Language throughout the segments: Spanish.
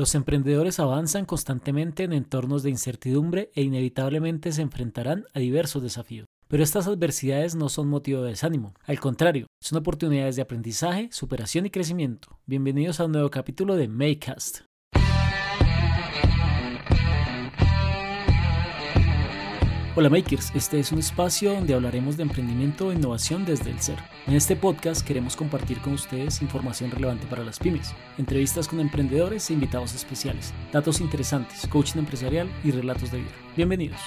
Los emprendedores avanzan constantemente en entornos de incertidumbre e inevitablemente se enfrentarán a diversos desafíos. Pero estas adversidades no son motivo de desánimo, al contrario, son oportunidades de aprendizaje, superación y crecimiento. Bienvenidos a un nuevo capítulo de Makecast. Hola Makers, este es un espacio donde hablaremos de emprendimiento e innovación desde el cero. En este podcast queremos compartir con ustedes información relevante para las pymes, entrevistas con emprendedores e invitados especiales, datos interesantes, coaching empresarial y relatos de vida. Bienvenidos.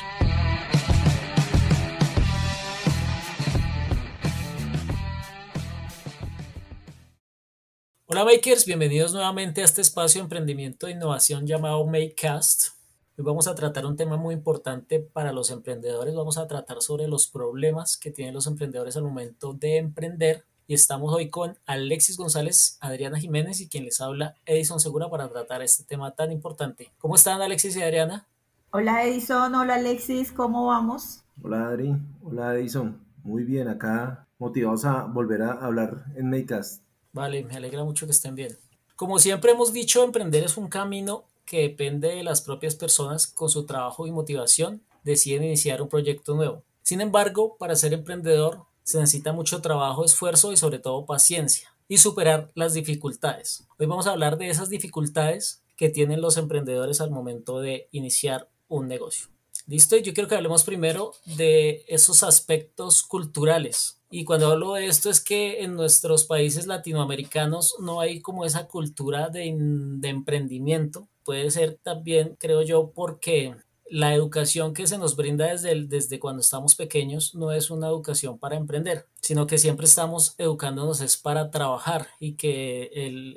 Hola Makers, bienvenidos nuevamente a este espacio de emprendimiento e innovación llamado Makecast. Hoy vamos a tratar un tema muy importante para los emprendedores. Vamos a tratar sobre los problemas que tienen los emprendedores al momento de emprender. Y estamos hoy con Alexis González, Adriana Jiménez y quien les habla Edison Segura para tratar este tema tan importante. ¿Cómo están Alexis y Adriana? Hola Edison, hola Alexis, ¿cómo vamos? Hola Adri, hola Edison. Muy bien, acá motivados a volver a hablar en Makecast. Vale, me alegra mucho que estén bien. Como siempre hemos dicho, emprender es un camino que depende de las propias personas con su trabajo y motivación deciden iniciar un proyecto nuevo. Sin embargo, para ser emprendedor se necesita mucho trabajo, esfuerzo y sobre todo paciencia y superar las dificultades. Hoy vamos a hablar de esas dificultades que tienen los emprendedores al momento de iniciar un negocio. Listo, yo quiero que hablemos primero de esos aspectos culturales. Y cuando hablo de esto es que en nuestros países latinoamericanos no hay como esa cultura de, de emprendimiento. Puede ser también, creo yo, porque la educación que se nos brinda desde, desde cuando estamos pequeños no es una educación para emprender, sino que siempre estamos educándonos es para trabajar y que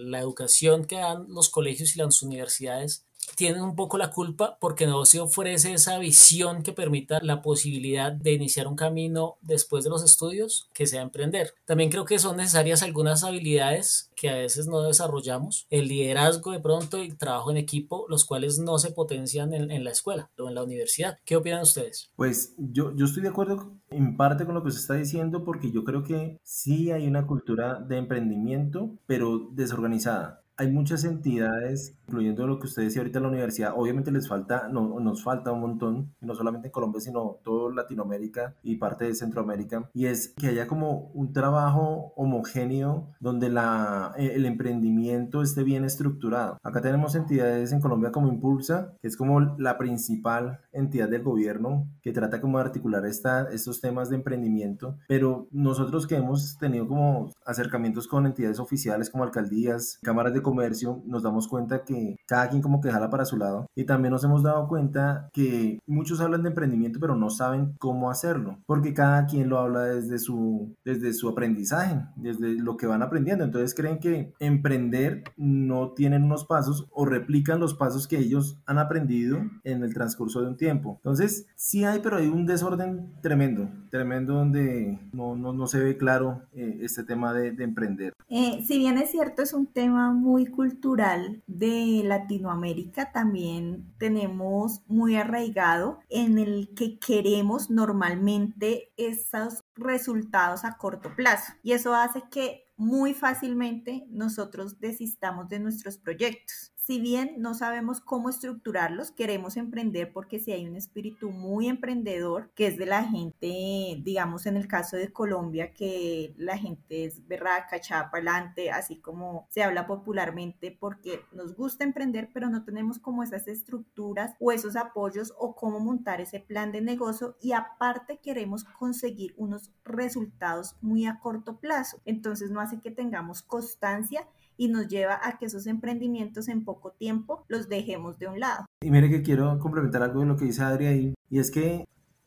la educación que dan los colegios y las universidades tienen un poco la culpa porque no se ofrece esa visión que permita la posibilidad de iniciar un camino después de los estudios que sea emprender. También creo que son necesarias algunas habilidades que a veces no desarrollamos, el liderazgo de pronto y trabajo en equipo, los cuales no se potencian en, la escuela o en la universidad. ¿Qué opinan ustedes? Pues yo, yo estoy de acuerdo en parte con lo que se está diciendo porque yo creo que sí hay una cultura de emprendimiento, pero desorganizada hay muchas entidades, incluyendo lo que usted decía ahorita en la universidad, obviamente les falta, no, nos falta un montón, no solamente en Colombia, sino todo Latinoamérica y parte de Centroamérica, y es que haya como un trabajo homogéneo donde la, eh, el emprendimiento esté bien estructurado. Acá tenemos entidades en Colombia como Impulsa, que es como la principal entidad del gobierno que trata como de articular esta, estos temas de emprendimiento, pero nosotros que hemos tenido como acercamientos con entidades oficiales como alcaldías, cámaras de comercio, nos damos cuenta que cada quien como que jala para su lado. Y también nos hemos dado cuenta que muchos hablan de emprendimiento, pero no saben cómo hacerlo, porque cada quien lo habla desde su, desde su aprendizaje, desde lo que van aprendiendo. Entonces creen que emprender no tienen unos pasos o replican los pasos que ellos han aprendido en el transcurso de un tiempo. Entonces, sí hay, pero hay un desorden tremendo, tremendo donde no, no, no se ve claro eh, este tema de, de emprender. Eh, si bien es cierto, es un tema muy muy cultural de Latinoamérica también tenemos muy arraigado en el que queremos normalmente esos resultados a corto plazo. Y eso hace que muy fácilmente nosotros desistamos de nuestros proyectos si bien no sabemos cómo estructurarlos, queremos emprender porque si hay un espíritu muy emprendedor, que es de la gente, digamos en el caso de Colombia, que la gente es berraca, echada para así como se habla popularmente, porque nos gusta emprender, pero no tenemos como esas estructuras o esos apoyos o cómo montar ese plan de negocio y aparte queremos conseguir unos resultados muy a corto plazo. Entonces no hace que tengamos constancia y nos lleva a que esos emprendimientos en poco tiempo los dejemos de un lado. Y mire que quiero complementar algo de lo que dice Adri ahí, y es que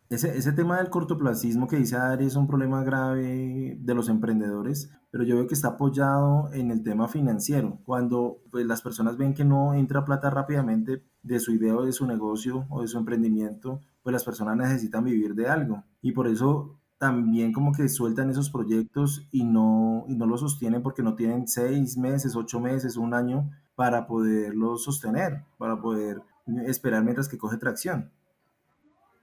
ese, ese tema del cortoplacismo que dice Adri es un problema grave de los emprendedores, pero yo veo que está apoyado en el tema financiero. Cuando pues, las personas ven que no entra plata rápidamente de su idea o de su negocio o de su emprendimiento, pues las personas necesitan vivir de algo. Y por eso también como que sueltan esos proyectos y no, y no los sostienen porque no tienen seis meses, ocho meses, un año para poderlos sostener, para poder esperar mientras que coge tracción.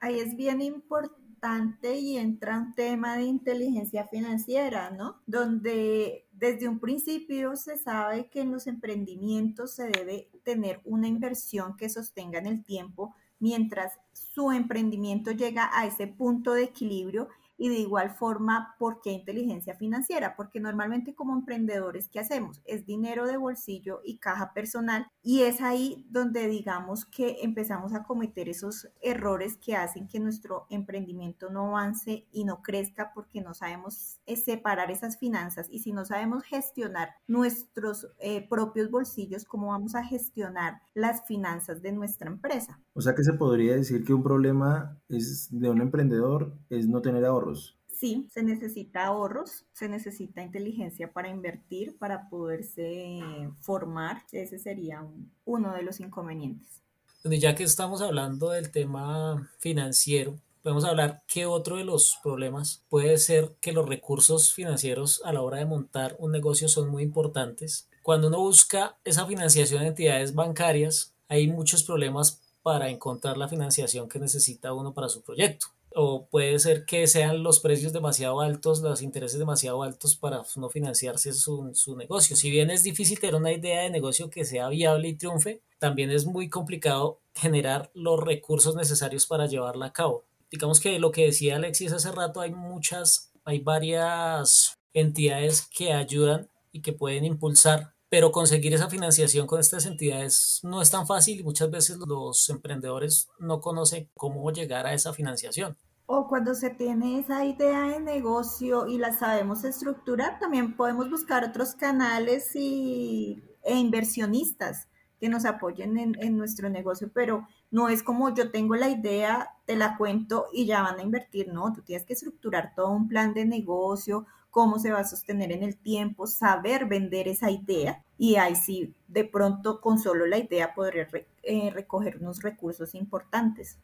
Ahí es bien importante y entra un tema de inteligencia financiera, ¿no? Donde desde un principio se sabe que en los emprendimientos se debe tener una inversión que sostenga en el tiempo mientras su emprendimiento llega a ese punto de equilibrio y de igual forma, ¿por qué inteligencia financiera? Porque normalmente como emprendedores, ¿qué hacemos? Es dinero de bolsillo y caja personal y es ahí donde digamos que empezamos a cometer esos errores que hacen que nuestro emprendimiento no avance y no crezca porque no sabemos eh, separar esas finanzas y si no sabemos gestionar nuestros eh, propios bolsillos, ¿cómo vamos a gestionar las finanzas de nuestra empresa? O sea que se podría decir que un problema es de un emprendedor es no tener ahorro Sí, se necesita ahorros, se necesita inteligencia para invertir, para poderse formar. Ese sería uno de los inconvenientes. Ya que estamos hablando del tema financiero, podemos hablar que otro de los problemas puede ser que los recursos financieros a la hora de montar un negocio son muy importantes. Cuando uno busca esa financiación en entidades bancarias, hay muchos problemas para encontrar la financiación que necesita uno para su proyecto o puede ser que sean los precios demasiado altos, los intereses demasiado altos para no financiarse su, su, negocio. Si bien es difícil tener una idea de negocio que sea viable y triunfe, también es muy complicado generar los recursos necesarios para llevarla a cabo. Digamos que lo que decía Alexis hace rato, hay muchas, hay varias entidades que ayudan y que pueden impulsar pero conseguir esa financiación con estas entidades no es tan fácil y muchas veces los emprendedores no conocen cómo llegar a esa financiación. O cuando se tiene esa idea de negocio y la sabemos estructurar, también podemos buscar otros canales y, e inversionistas que nos apoyen en, nuestro negocio, pero no es como yo tengo la idea, te la cuento y ya van a invertir, no, tú tienes que estructurar todo un plan de negocio, cómo se va a sostener en el tiempo, saber vender esa idea y ahí sí, de pronto con solo la idea podré eh, recoger unos recursos importantes.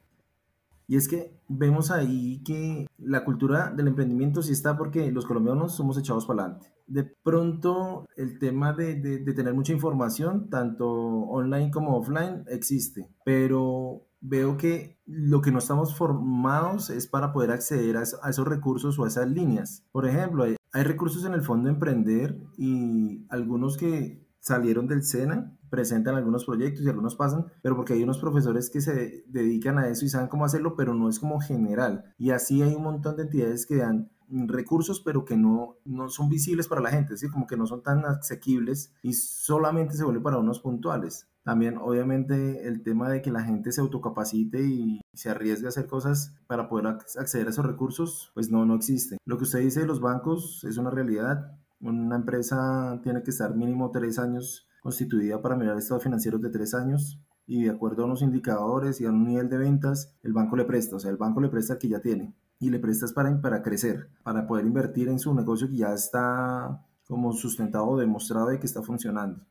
Y es que vemos ahí que la cultura del emprendimiento sí está porque los colombianos somos echados para adelante. De pronto el tema de, de, tener mucha información, tanto online como offline, existe, pero veo que lo que no estamos formados es para poder acceder a, esos recursos o a esas líneas. Por ejemplo, hay, hay recursos en el Fondo Emprender y algunos que salieron del SENA, presentan algunos proyectos y algunos pasan, pero porque hay unos profesores que se dedican a eso y saben cómo hacerlo, pero no es como general. Y así hay un montón de entidades que dan recursos, pero que no, no son visibles para la gente, ¿sí? como que no son tan asequibles y solamente se vuelve para unos puntuales. También, obviamente, el tema de que la gente se autocapacite y se arriesgue a hacer cosas para poder acceder a esos recursos, pues no, no existe. Lo que usted dice de los bancos es una realidad. Una empresa tiene que estar mínimo tres años constituida para mirar estados financieros de tres años y de acuerdo a unos indicadores y a un nivel de ventas, el banco le presta, o sea, el banco le presta el que ya tiene y le prestas para, para crecer, para poder invertir en su negocio que ya está como sustentado, demostrado de que está funcionando.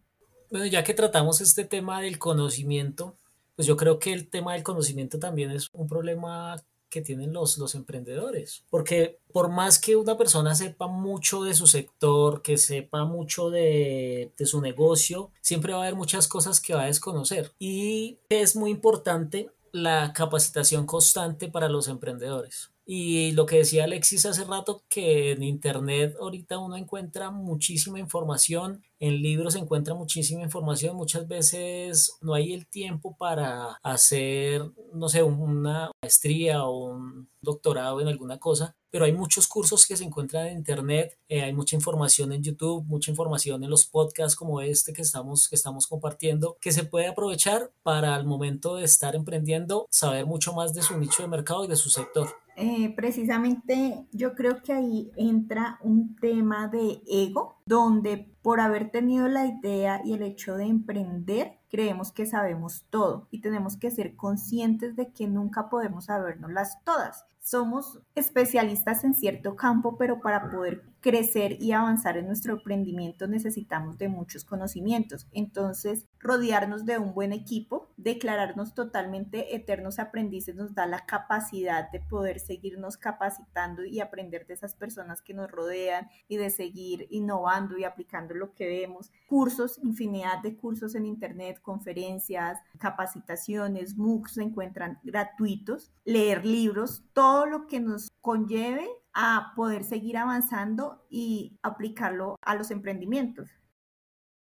Bueno, ya que tratamos este tema del conocimiento, pues yo creo que el tema del conocimiento también es un problema que tienen los, los emprendedores. Porque por más que una persona sepa mucho de su sector, que sepa mucho de, de su negocio, siempre va a haber muchas cosas que va a desconocer. Y es muy importante la capacitación constante para los emprendedores. Y lo que decía Alexis hace rato, que en Internet ahorita uno encuentra muchísima información, en libros se encuentra muchísima información, muchas veces no hay el tiempo para hacer, no sé, una maestría o un doctorado en alguna cosa, pero hay muchos cursos que se encuentran en internet, eh, hay mucha información en YouTube, mucha información en los podcasts como este que estamos, que estamos compartiendo, que se puede aprovechar para al momento de estar emprendiendo, saber mucho más de su nicho de mercado y de su sector. Eh, precisamente yo creo que ahí entra un tema de ego, donde por haber tenido la idea y el hecho de emprender, creemos que sabemos todo y tenemos que ser conscientes de que nunca podemos sabernoslas todas. Somos especialistas en cierto campo, pero para poder crecer y avanzar en nuestro emprendimiento necesitamos de muchos conocimientos. Entonces, rodearnos de un buen equipo, declararnos totalmente eternos aprendices nos da la capacidad de poder seguirnos capacitando y aprender de esas personas que nos rodean y de seguir innovando y aplicando lo que vemos. Cursos, infinidad de cursos en Internet, conferencias, capacitaciones, MOOCs se encuentran gratuitos, leer libros, todo lo que nos conlleve a poder seguir avanzando y aplicarlo a los emprendimientos.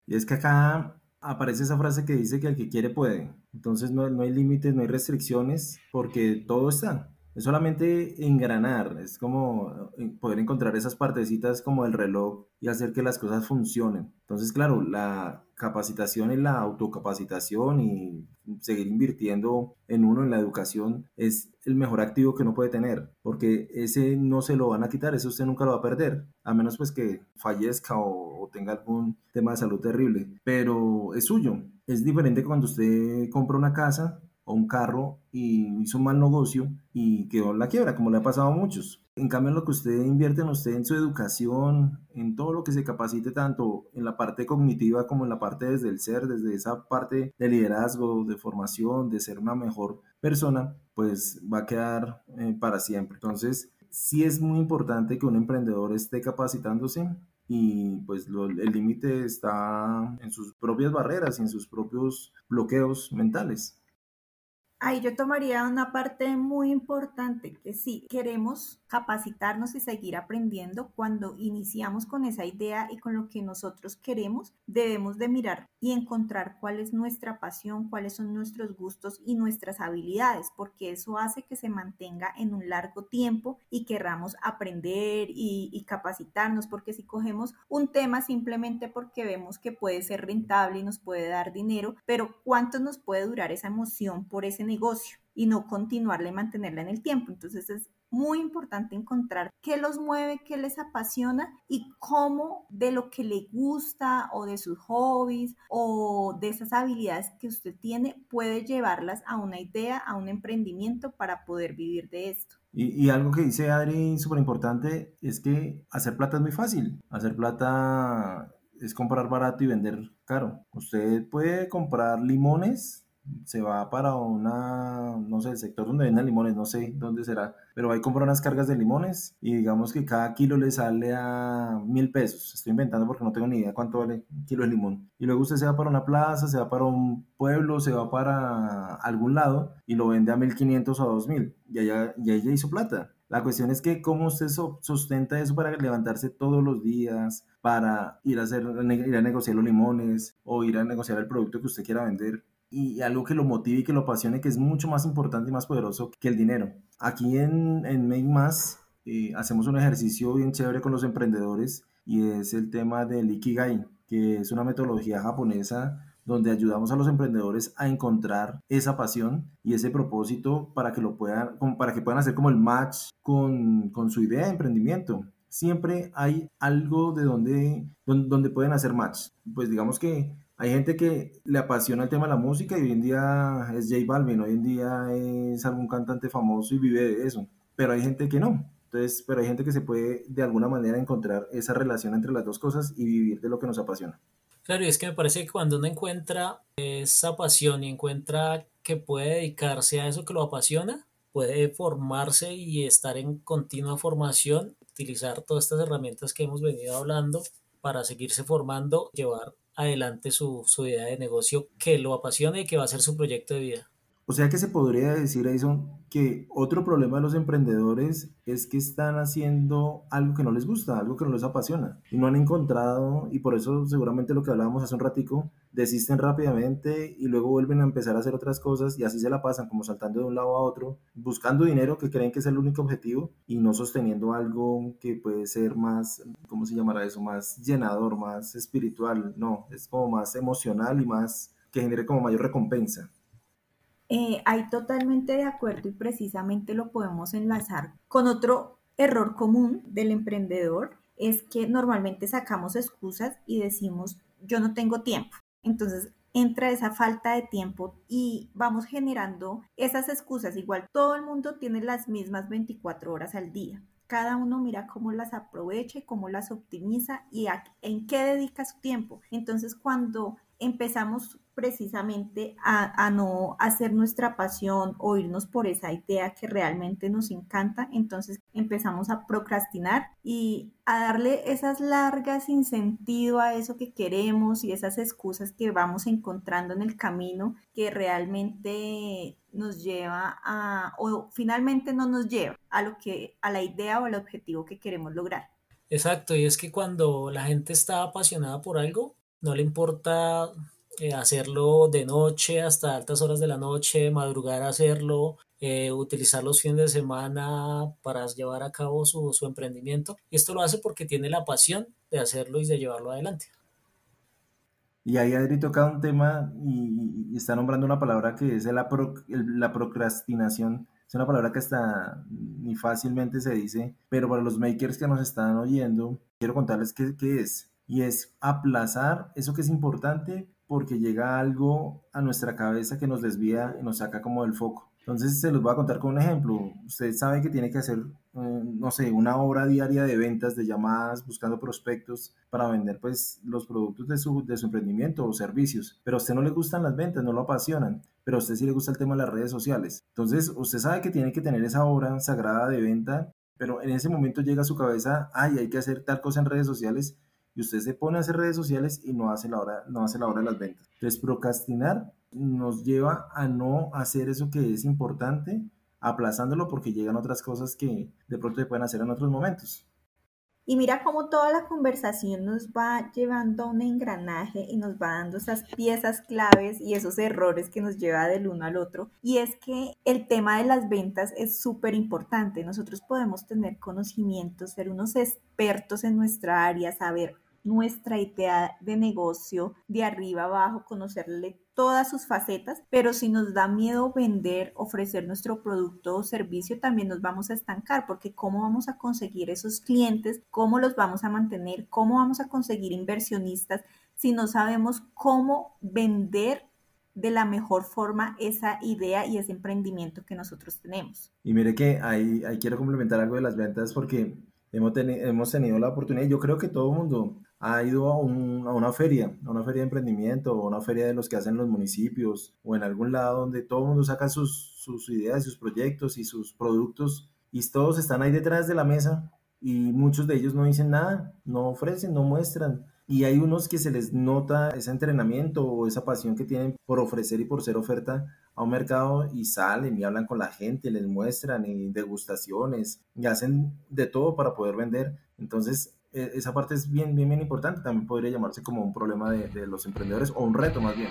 Y es que acá aparece esa frase que dice que el que quiere puede. Entonces no, no hay límites, no hay restricciones, porque todo está. Es solamente engranar, es como eh, poder encontrar esas partecitas como el reloj y hacer que las cosas funcionen. Entonces, claro, la capacitación y la autocapacitación y seguir invirtiendo en uno, en la educación, es el mejor activo que uno puede tener, porque ese no se lo van a quitar, eso usted nunca lo va a perder, a menos pues que fallezca o, o tenga algún tema de salud terrible, pero es suyo. Es diferente cuando usted compra una casa o un carro y hizo un mal negocio y quedó en la quiebra, como le ha pasado a muchos. En cambio, lo que usted invierte en usted, en su educación, en todo lo que se capacite tanto en la parte cognitiva como en la parte desde el ser, desde esa parte de liderazgo, de formación, de ser una mejor persona, pues va a quedar eh, para siempre. Entonces, sí es muy importante que un emprendedor esté capacitándose y pues el límite está en sus propias barreras y en sus propios bloqueos mentales. Ahí yo tomaría una parte muy importante, que sí, queremos capacitarnos y seguir aprendiendo, cuando iniciamos con esa idea y con lo que nosotros queremos, debemos de mirar y encontrar cuál es nuestra pasión, cuáles son nuestros gustos y nuestras habilidades, porque eso hace que se mantenga en un largo tiempo y querramos aprender y, y capacitarnos, porque si cogemos un tema simplemente porque vemos que puede ser rentable y nos puede dar dinero, pero ¿cuánto nos puede durar esa emoción por ese negocio? y no continuarla y mantenerla en el tiempo. Entonces es muy importante encontrar qué los mueve, qué les apasiona y cómo de lo que le gusta o de sus hobbies o de esas habilidades que usted tiene puede llevarlas a una idea, a un emprendimiento para poder vivir de esto. Y, y algo que dice Adri súper importante es que hacer plata es muy fácil. Hacer plata es comprar barato y vender caro. Usted puede comprar limones se va para una, no sé, el sector donde venden limones, no sé dónde será, pero va a comprar unas cargas de limones y digamos que cada kilo le sale a mil pesos. Estoy inventando porque no tengo ni idea cuánto vale un kilo de limón. Y luego usted se va para una plaza, se va para un pueblo, se va para algún lado y lo vende a mil quinientos o a dos mil. Y allá, y ella hizo plata. La cuestión es que cómo usted sustenta eso para levantarse todos los días, para ir a, hacer, ir a negociar los limones o ir a negociar el producto que usted quiera vender y algo que lo motive y que lo apasione, que es mucho más importante y más poderoso que el dinero. Aquí en, en Make Más eh, hacemos un ejercicio bien chévere con los emprendedores y es el tema del Ikigai, que es una metodología japonesa donde ayudamos a los emprendedores a encontrar esa pasión y ese propósito para que lo puedan, para que puedan hacer como el match con, con su idea de emprendimiento. Siempre hay algo de donde, donde, donde pueden hacer match. Pues digamos que hay gente que le apasiona el tema de la música y hoy en día es J Balvin, hoy en día es algún cantante famoso y vive de eso, pero hay gente que no. Entonces, pero hay gente que se puede de alguna manera encontrar esa relación entre las dos cosas y vivir de lo que nos apasiona. Claro, y es que me parece que cuando uno encuentra esa pasión y encuentra que puede dedicarse a eso que lo apasiona, puede formarse y estar en continua formación, utilizar todas estas herramientas que hemos venido hablando para seguirse formando, llevar adelante su, su idea de negocio que lo apasiona y que va a ser su proyecto de vida. O sea que se podría decir, Aison, que otro problema de los emprendedores es que están haciendo algo que no les gusta, algo que no les apasiona y no han encontrado, y por eso seguramente lo que hablábamos hace un ratico, desisten rápidamente y luego vuelven a empezar a hacer otras cosas y así se la pasan como saltando de un lado a otro, buscando dinero que creen que es el único objetivo y no sosteniendo algo que puede ser más, ¿cómo se llamará eso? Más llenador, más espiritual, no, es como más emocional y más que genere como mayor recompensa. Eh, hay totalmente de acuerdo y precisamente lo podemos enlazar con otro error común del emprendedor, es que normalmente sacamos excusas y decimos, yo no tengo tiempo. Entonces entra esa falta de tiempo y vamos generando esas excusas. Igual todo el mundo tiene las mismas 24 horas al día. Cada uno mira cómo las aprovecha y cómo las optimiza y en qué dedica su tiempo. Entonces cuando empezamos precisamente a, no hacer nuestra pasión o irnos por esa idea que realmente nos encanta, entonces empezamos a procrastinar y a darle esas largas sin sentido a eso que queremos y esas excusas que vamos encontrando en el camino que realmente nos lleva a o finalmente no nos lleva a lo que a la idea o al objetivo que queremos lograr. Exacto, y es que cuando la gente está apasionada por algo, no le importa eh, hacerlo de noche hasta altas horas de la noche, madrugar a hacerlo, eh, utilizar los fines de semana para llevar a cabo su, su emprendimiento. Y esto lo hace porque tiene la pasión de hacerlo y de llevarlo adelante. Y ahí Adri toca un tema y, está nombrando una palabra que es la, la procrastinación. Es una palabra que hasta ni fácilmente se dice, pero para los makers que nos están oyendo, quiero contarles qué, qué es. Y es aplazar eso que es importante porque llega algo a nuestra cabeza que nos desvía y nos saca como del foco. Entonces se los voy a contar con un ejemplo. Usted sabe que tiene que hacer, eh, no sé, una hora diaria de ventas, de llamadas, buscando prospectos para vender pues los productos de su, de su emprendimiento o servicios. Pero a usted no le gustan las ventas, no lo apasionan, pero a usted sí le gusta el tema de las redes sociales. Entonces usted sabe que tiene que tener esa hora sagrada de venta, pero en ese momento llega a su cabeza, ay, hay que hacer tal cosa en redes sociales y usted se pone a hacer redes sociales y no hace la hora, no hace la hora de las ventas. Entonces, procrastinar nos lleva a no hacer eso que es importante, aplazándolo porque llegan otras cosas que de pronto se pueden hacer en otros momentos. Y mira cómo toda la conversación nos va llevando a un engranaje y nos va dando esas piezas claves y esos errores que nos lleva del uno al otro. Y es que el tema de las ventas es súper importante. Nosotros podemos tener conocimientos, ser unos expertos en nuestra área, saber nuestra idea de negocio de arriba abajo, conocerle todas sus facetas, pero si nos da miedo vender, ofrecer nuestro producto o servicio, también nos vamos a estancar, porque ¿cómo vamos a conseguir esos clientes? ¿Cómo los vamos a mantener? ¿Cómo vamos a conseguir inversionistas si no sabemos cómo vender de la mejor forma esa idea y ese emprendimiento que nosotros tenemos? Y mire que ahí, ahí quiero complementar algo de las ventas porque hemos, hemos tenido la oportunidad, yo creo que todo el mundo ha ido a, una feria, a una feria de emprendimiento, o una feria de los que hacen los municipios, o en algún lado donde todo el mundo saca sus, sus ideas, sus proyectos y sus productos, y todos están ahí detrás de la mesa, y muchos de ellos no dicen nada, no ofrecen, no muestran. Y hay unos que se les nota ese entrenamiento o esa pasión que tienen por ofrecer y por ser oferta a un mercado y salen y hablan con la gente, les muestran y degustaciones y hacen de todo para poder vender. Entonces, esa parte es bien, bien, bien importante. También podría llamarse como un problema de, de los emprendedores o un reto más bien.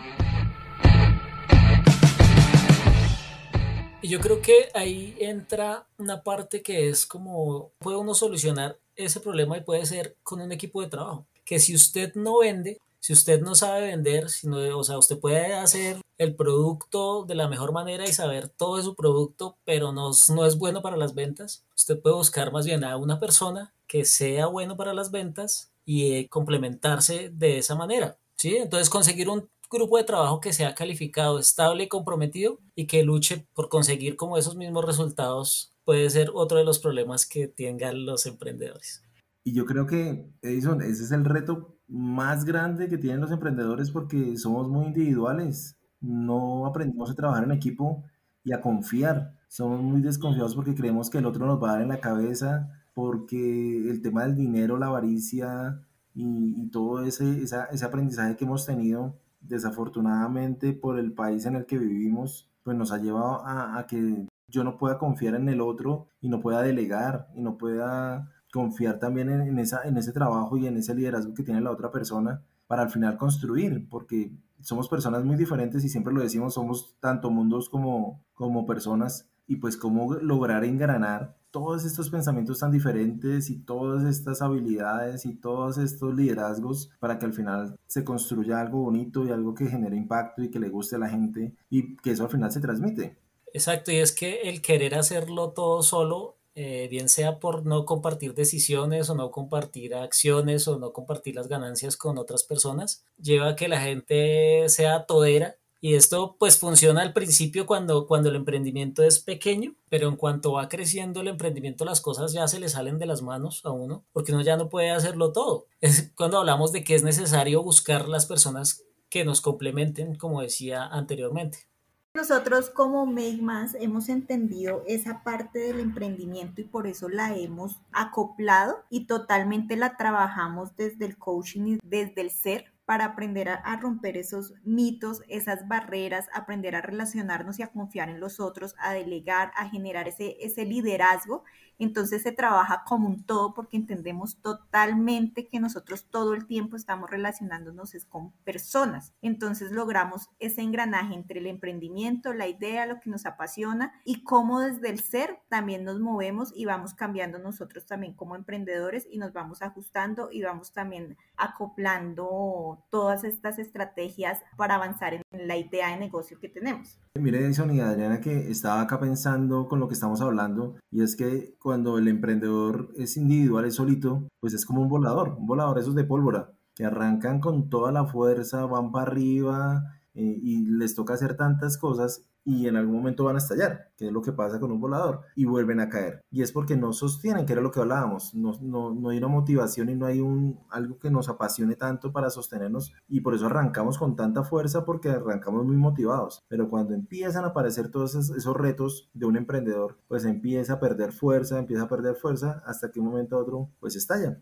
Y yo creo que ahí entra una parte que es como puede uno solucionar ese problema y puede ser con un equipo de trabajo. Que si usted no vende, si usted no sabe vender, si o sea, usted puede hacer el producto de la mejor manera y saber todo de su producto, pero no, no es bueno para las ventas, usted puede buscar más bien a una persona que sea bueno para las ventas y eh, complementarse de esa manera. ¿sí? Entonces conseguir un grupo de trabajo que sea calificado, estable y comprometido y que luche por conseguir como esos mismos resultados puede ser otro de los problemas que tengan los emprendedores. Y yo creo que, Edison, ese es el reto más grande que tienen los emprendedores porque somos muy individuales no aprendimos a trabajar en equipo y a confiar. Somos muy desconfiados porque creemos que el otro nos va a dar en la cabeza, porque el tema del dinero, la avaricia y, todo ese, ese aprendizaje que hemos tenido, desafortunadamente por el país en el que vivimos, pues nos ha llevado a, que yo no pueda confiar en el otro y no pueda delegar y no pueda confiar también en, esa, en ese trabajo y en ese liderazgo que tiene la otra persona para al final construir, porque somos personas muy diferentes y siempre lo decimos, somos tanto mundos como, como personas y pues cómo lograr engranar todos estos pensamientos tan diferentes y todas estas habilidades y todos estos liderazgos para que al final se construya algo bonito y algo que genere impacto y que le guste a la gente y que eso al final se transmite. Exacto, y es que el querer hacerlo todo solo eh, bien sea por no compartir decisiones o no compartir acciones o no compartir las ganancias con otras personas, lleva a que la gente sea todera y esto pues funciona al principio cuando, cuando el emprendimiento es pequeño, pero en cuanto va creciendo el emprendimiento las cosas ya se le salen de las manos a uno porque uno ya no puede hacerlo todo. Es cuando hablamos de que es necesario buscar las personas que nos complementen, como decía anteriormente. Nosotros como Makemas hemos entendido esa parte del emprendimiento y por eso la hemos acoplado y totalmente la trabajamos desde el coaching y desde el ser para aprender a, romper esos mitos, esas barreras, aprender a relacionarnos y a confiar en los otros, a delegar, a generar ese, ese liderazgo entonces se trabaja como un todo porque entendemos totalmente que nosotros todo el tiempo estamos relacionándonos con personas. Entonces logramos ese engranaje entre el emprendimiento, la idea, lo que nos apasiona y cómo desde el ser también nos movemos y vamos cambiando nosotros también como emprendedores y nos vamos ajustando y vamos también acoplando todas estas estrategias para avanzar en la idea de negocio que tenemos. Mire, Edison y Adriana, que estaba acá pensando con lo que estamos hablando, y es que cuando el emprendedor es individual, es solito, pues es como un volador, un volador esos de pólvora, que arrancan con toda la fuerza, van para arriba, eh, y les toca hacer tantas cosas y en algún momento van a estallar, que es lo que pasa con un volador, y vuelven a caer. Y es porque no sostienen, que era lo que hablábamos, no, no, no hay una motivación y no hay un, algo que nos apasione tanto para sostenernos, y por eso arrancamos con tanta fuerza, porque arrancamos muy motivados. Pero cuando empiezan a aparecer todos esos, esos retos de un emprendedor, pues empieza a perder fuerza, empieza a perder fuerza, hasta que un momento a otro, pues estallan.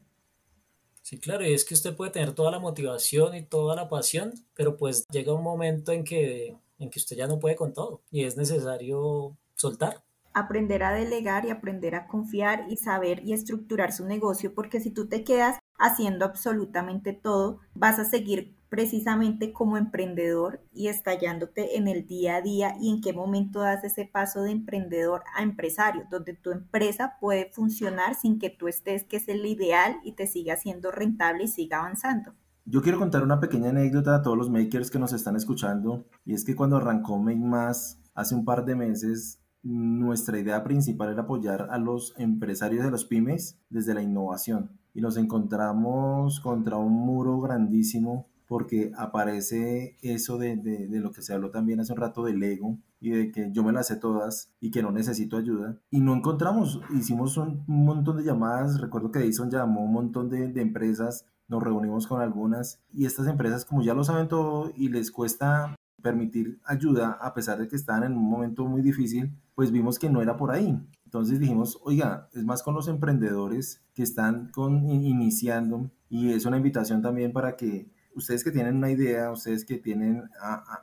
Sí, claro, y es que usted puede tener toda la motivación y toda la pasión, pero pues llega un momento en que en que usted ya no puede con todo y es necesario soltar. Aprender a delegar y aprender a confiar y saber y estructurar su negocio, porque si tú te quedas haciendo absolutamente todo, vas a seguir precisamente como emprendedor y estallándote en el día a día y en qué momento das ese paso de emprendedor a empresario, donde tu empresa puede funcionar sin que tú estés, que es el ideal y te siga siendo rentable y siga avanzando. Yo quiero contar una pequeña anécdota a todos los makers que nos están escuchando y es que cuando arrancó Make Más hace un par de meses, nuestra idea principal era apoyar a los empresarios de los pymes desde la innovación y nos encontramos contra un muro grandísimo porque aparece eso de, de, lo que se habló también hace un rato del ego y de que yo me las sé todas y que no necesito ayuda. Y no encontramos, hicimos un, montón de llamadas, recuerdo que Edison llamó un montón de, de empresas nos reunimos con algunas y estas empresas como ya lo saben todo y les cuesta permitir ayuda a pesar de que están en un momento muy difícil, pues vimos que no era por ahí. Entonces dijimos, oiga, es más con los emprendedores que están con, iniciando y es una invitación también para que ustedes que tienen una idea, ustedes que tienen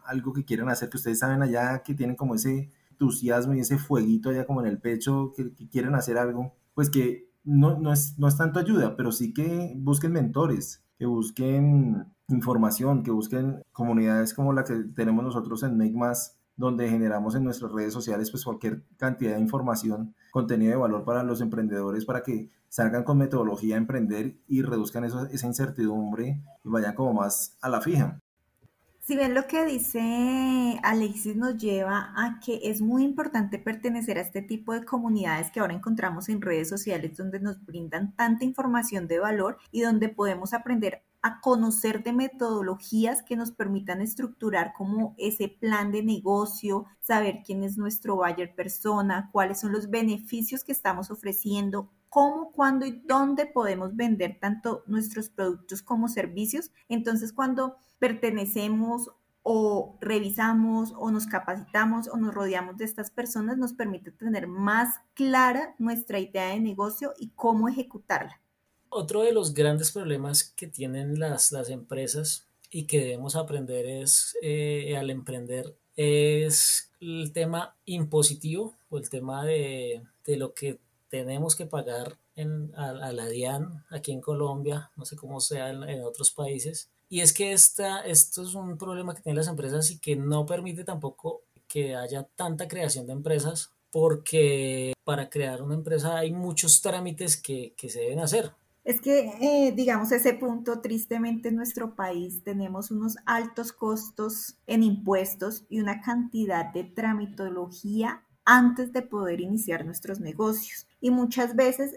algo que quieren hacer, que ustedes saben allá, que tienen como ese entusiasmo y ese fueguito allá como en el pecho, que quieren hacer algo, pues que no, no, es, no es tanto ayuda, pero sí que busquen mentores, que busquen información, que busquen comunidades como la que tenemos nosotros en Make donde generamos en nuestras redes sociales pues cualquier cantidad de información, contenido de valor para los emprendedores para que salgan con metodología a emprender y reduzcan esa incertidumbre y vayan como más a la fija. Si bien lo que dice Alexis nos lleva a que es muy importante pertenecer a este tipo de comunidades que ahora encontramos en redes sociales donde nos brindan tanta información de valor y donde podemos aprender a conocer de metodologías que nos permitan estructurar como ese plan de negocio, saber quién es nuestro buyer persona, cuáles son los beneficios que estamos ofreciendo, cómo, cuándo y dónde podemos vender tanto nuestros productos como servicios. Entonces, cuando pertenecemos o revisamos o nos capacitamos o nos rodeamos de estas personas, nos permite tener más clara nuestra idea de negocio y cómo ejecutarla. Otro de los grandes problemas que tienen las, las empresas y que debemos aprender es eh, al emprender es el tema impositivo o el tema de, de lo que tenemos que pagar en, a, la DIAN aquí en Colombia, no sé cómo sea en otros países, y es que esta, esto es un problema que tienen las empresas y que no permite tampoco que haya tanta creación de empresas porque para crear una empresa hay muchos trámites que, que se deben hacer. Es que, eh, digamos, ese punto, tristemente en nuestro país tenemos unos altos costos en impuestos y una cantidad de tramitología antes de poder iniciar nuestros negocios. Y muchas veces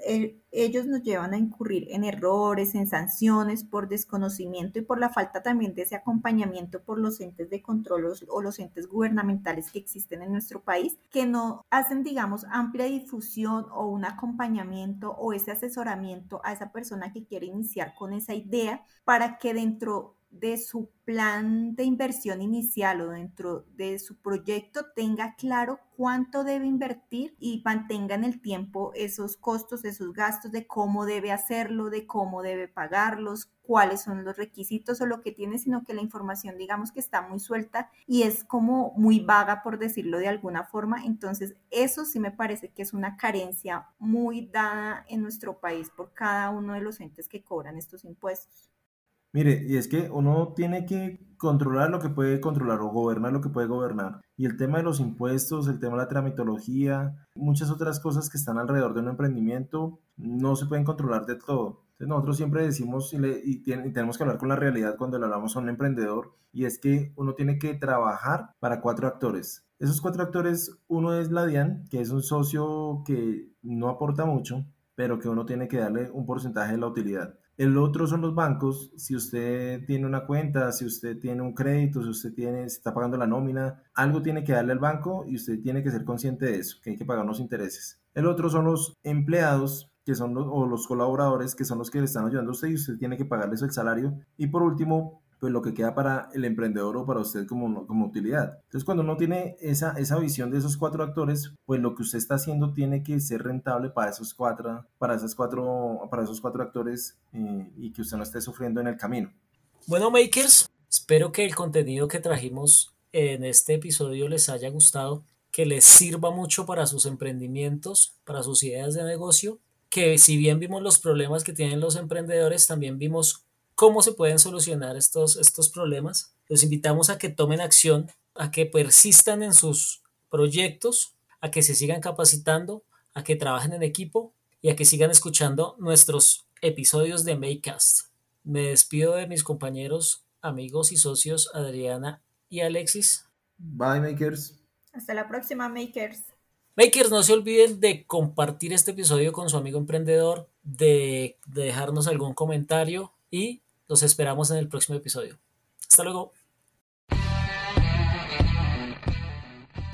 ellos nos llevan a incurrir en errores, en sanciones por desconocimiento y por la falta también de ese acompañamiento por los entes de control o los entes gubernamentales que existen en nuestro país, que no hacen, digamos, amplia difusión o un acompañamiento o ese asesoramiento a esa persona que quiere iniciar con esa idea para que dentro de su plan de inversión inicial o dentro de su proyecto tenga claro cuánto debe invertir y mantenga en el tiempo esos costos, esos gastos de cómo debe hacerlo, de cómo debe pagarlos, cuáles son los requisitos o lo que tiene, sino que la información digamos que está muy suelta y es como muy vaga por decirlo de alguna forma. Entonces eso sí me parece que es una carencia muy dada en nuestro país por cada uno de los entes que cobran estos impuestos. Mire, y es que uno tiene que controlar lo que puede controlar o gobernar lo que puede gobernar. Y el tema de los impuestos, el tema de la tramitología, muchas otras cosas que están alrededor de un emprendimiento, no se pueden controlar de todo. Entonces nosotros siempre decimos y, tenemos que hablar con la realidad cuando le hablamos a un emprendedor, y es que uno tiene que trabajar para cuatro actores. Esos cuatro actores, uno es la DIAN, que es un socio que no aporta mucho, pero que uno tiene que darle un porcentaje de la utilidad. El otro son los bancos. Si usted tiene una cuenta, si usted tiene un crédito, si usted tiene, está pagando la nómina, algo tiene que darle al banco y usted tiene que ser consciente de eso, que hay que pagar unos intereses. El otro son los empleados, que son o los colaboradores, que son los que le están ayudando a usted y usted tiene que pagarles el salario. Y por último, pues lo que queda para el emprendedor o para usted como, como utilidad. Entonces, cuando uno tiene esa, esa visión de esos cuatro actores, pues lo que usted está haciendo tiene que ser rentable para esos cuatro, para esas cuatro, para esos cuatro actores eh, y que usted no esté sufriendo en el camino. Bueno, makers, espero que el contenido que trajimos en este episodio les haya gustado, que les sirva mucho para sus emprendimientos, para sus ideas de negocio, que si bien vimos los problemas que tienen los emprendedores, también vimos cómo se pueden solucionar estos, estos problemas. Los invitamos a que tomen acción, a que persistan en sus proyectos, a que se sigan capacitando, a que trabajen en equipo y a que sigan escuchando nuestros episodios de Makecast. Me despido de mis compañeros, amigos y socios Adriana y Alexis. Bye, Makers. Hasta la próxima, Makers. Makers, no se olviden de compartir este episodio con su amigo emprendedor, de, de dejarnos algún comentario y los esperamos en el próximo episodio. Hasta luego.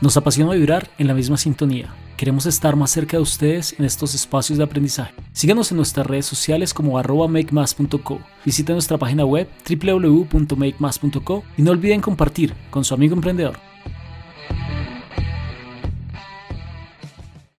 Nos apasiona vibrar en la misma sintonía. Queremos estar más cerca de ustedes en estos espacios de aprendizaje. Síganos en nuestras redes sociales como arroba makemas.co. Visiten nuestra página web www.makemas.co y no olviden compartir con su amigo emprendedor.